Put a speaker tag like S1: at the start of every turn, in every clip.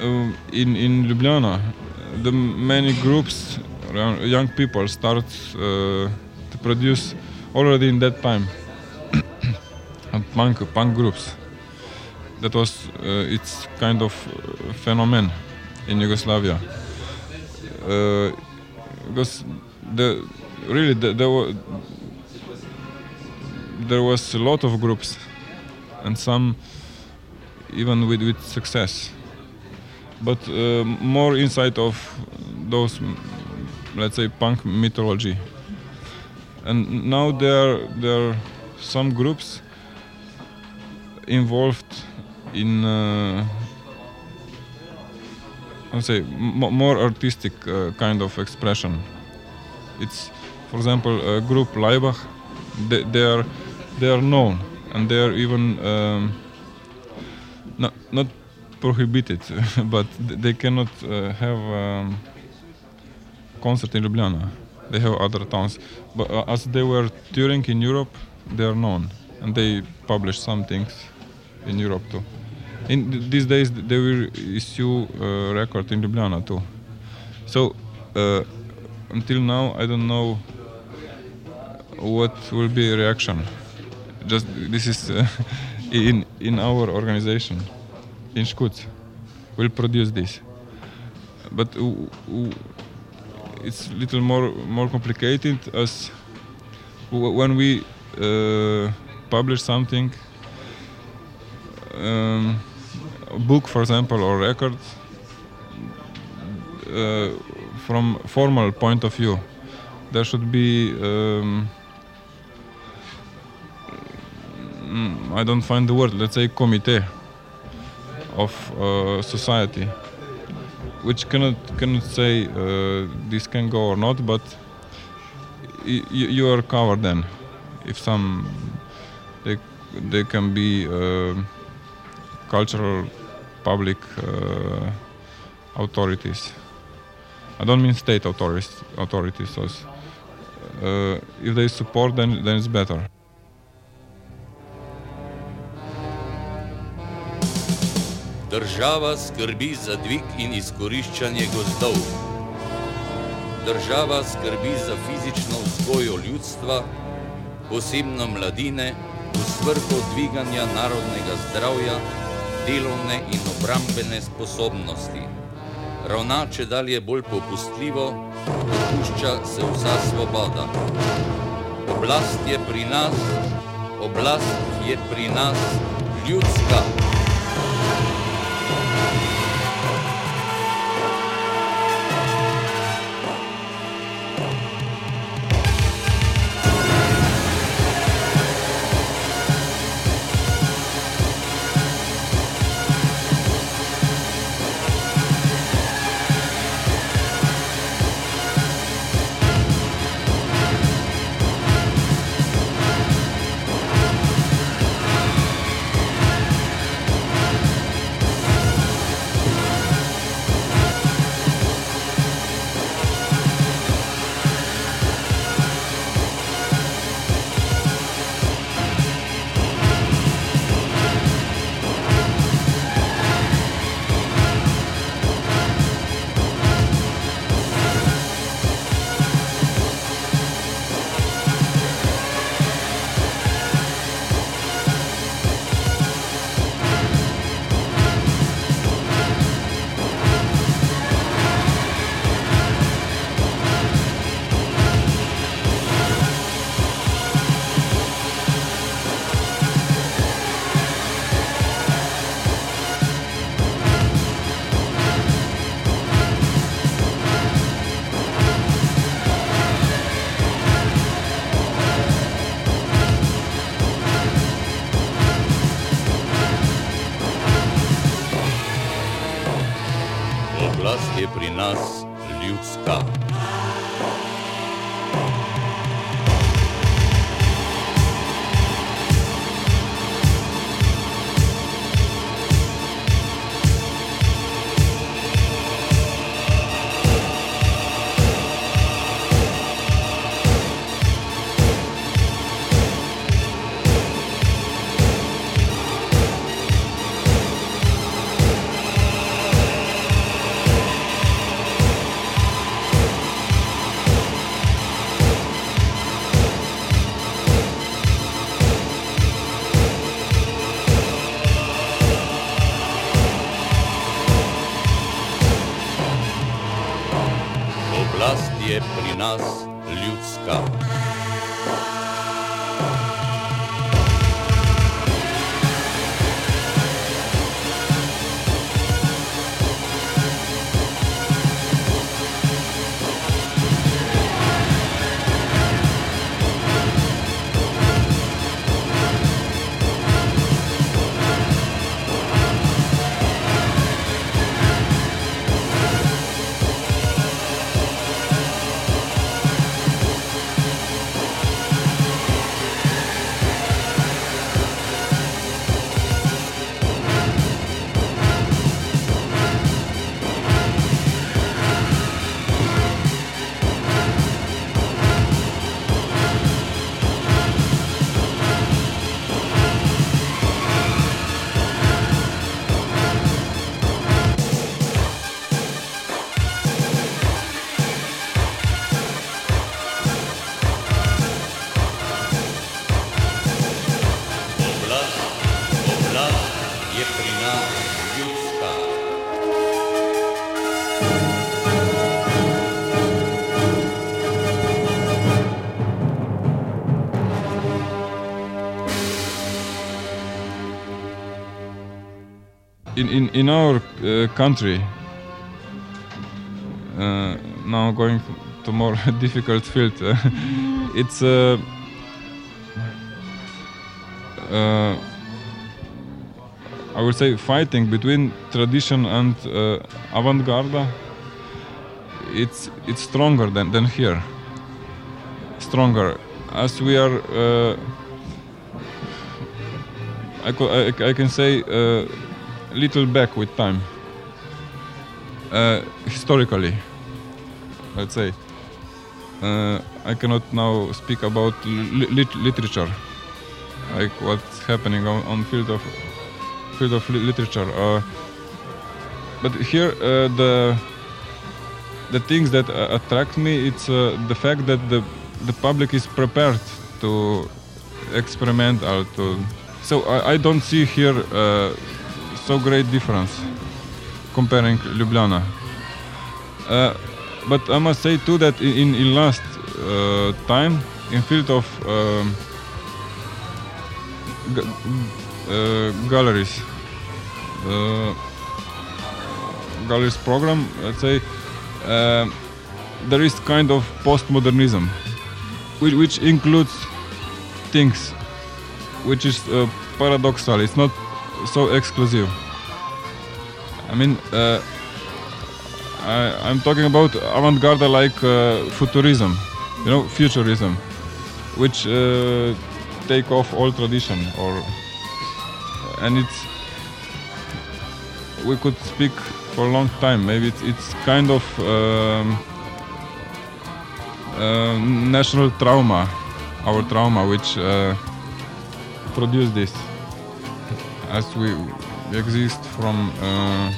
S1: uh, in in Ljubljana, the many groups, young people start uh, to produce already in that time. punk punk groups. That was uh, it's kind of uh, phenomenon in Yugoslavia. Because the really the, there there was a lot of groups and some even with, with success but uh, more inside of those let's say punk mythology. And now there there are some groups involved in uh, I'll say more artistic uh, kind of expression. It's for example a group Laibach they, they are they are known and they are even um, not not prohibited but they cannot uh, have um, concert in Ljubljana. They have other towns. But uh, as they were touring in Europe they are known and they publish some things in Europe too. In th- these days they will issue a record in Ljubljana too. So uh, until now I don't know what will be reaction. Just this is uh, in in our organization in ŠKUC. We'll produce this, but it's little more more complicated as when we uh, publish something, um, a book, for example, or record. Uh, from formal point of view, there should be um, mm, I don't find the word. Let's say committee of uh, society, which cannot cannot say uh, this can go or not, but you are covered then. If some they they can be uh, cultural public uh, authorities. I don't mean state authorities. Authorities. So, uh, if they support, then then it's better.
S2: Država skrbi za dvig in izkoriščanje gozdov. Država skrbi za fizično vzgojo ljudstva, posebno mladine, v svrhu dviganja narodnega zdravja, delovne in obrambene sposobnosti. Ravna če dalje bolj popustljivo, dopušča se vsa svoboda. Oblast je pri nas, oblast je pri nas ljudska. Pri
S1: in in in our uh, country. Uh, now going to more difficult field. It's uh, uh, I would say fighting between tradition and uh, avant-garde. It's it's stronger than, than here. Stronger. As we are uh, I, I, I can say little back with time. Uh, historically, let's say. Uh, I cannot now speak about li- lit- literature, like what's happening on, on field of field of li- literature. Uh, but here, uh, the the things that uh, attract me it's uh, the fact that the the public is prepared to experiment or to so I, I don't see here so great difference comparing Ljubljana. Uh, but I must say too that in in, last uh, time in field of um, uh, galleries, uh, galleries program, let's say, uh, there is kind of postmodernism, which, which includes things which is uh, paradoxal. It's not so exclusive. I mean, uh, I, I'm talking about avant-garde like uh, futurism, you know, futurism, which uh, take off all tradition or and it's we could speak for a long time. Maybe it's, it's kind of um, uh, national trauma, our trauma, which uh, produced this, as we exist from uh,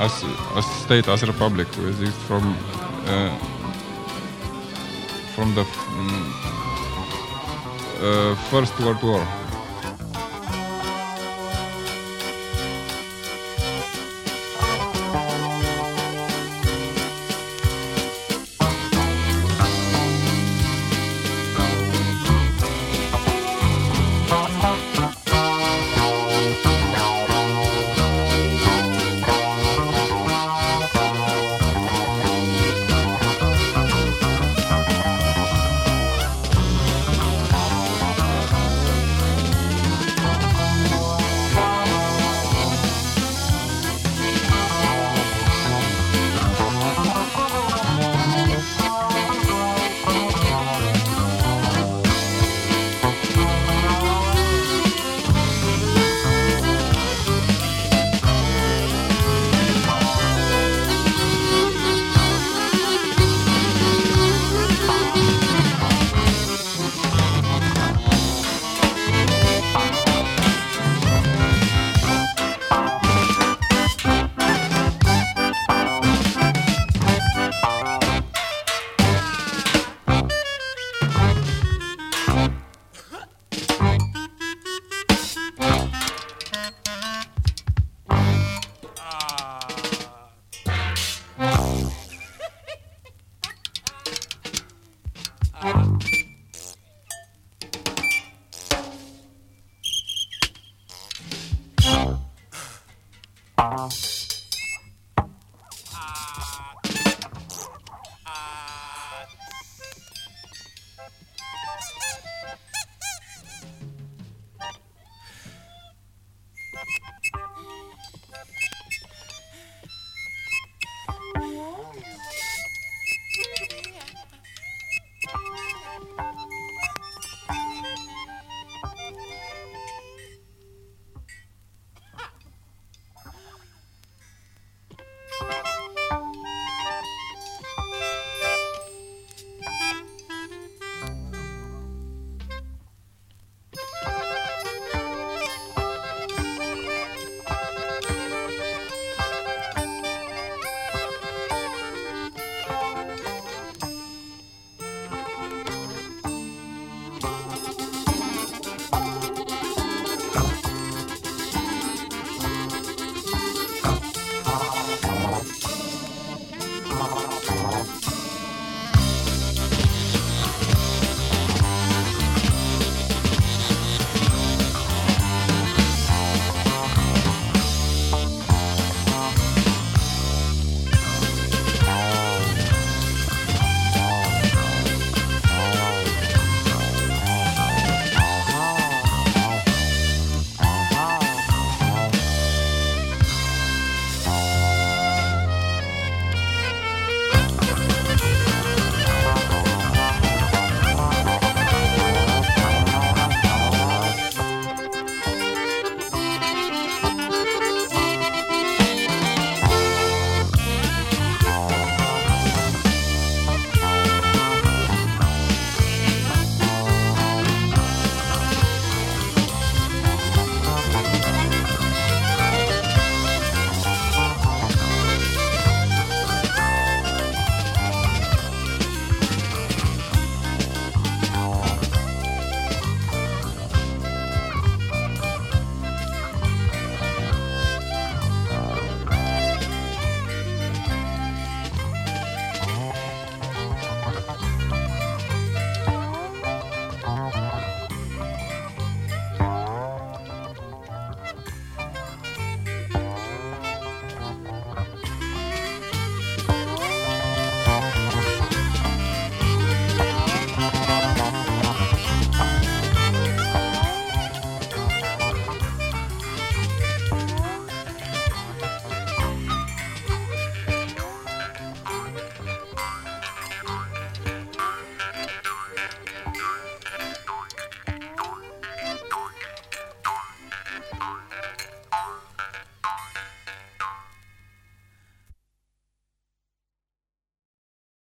S1: as as state as a republic, we exist from uh, from the mm, uh, First World War.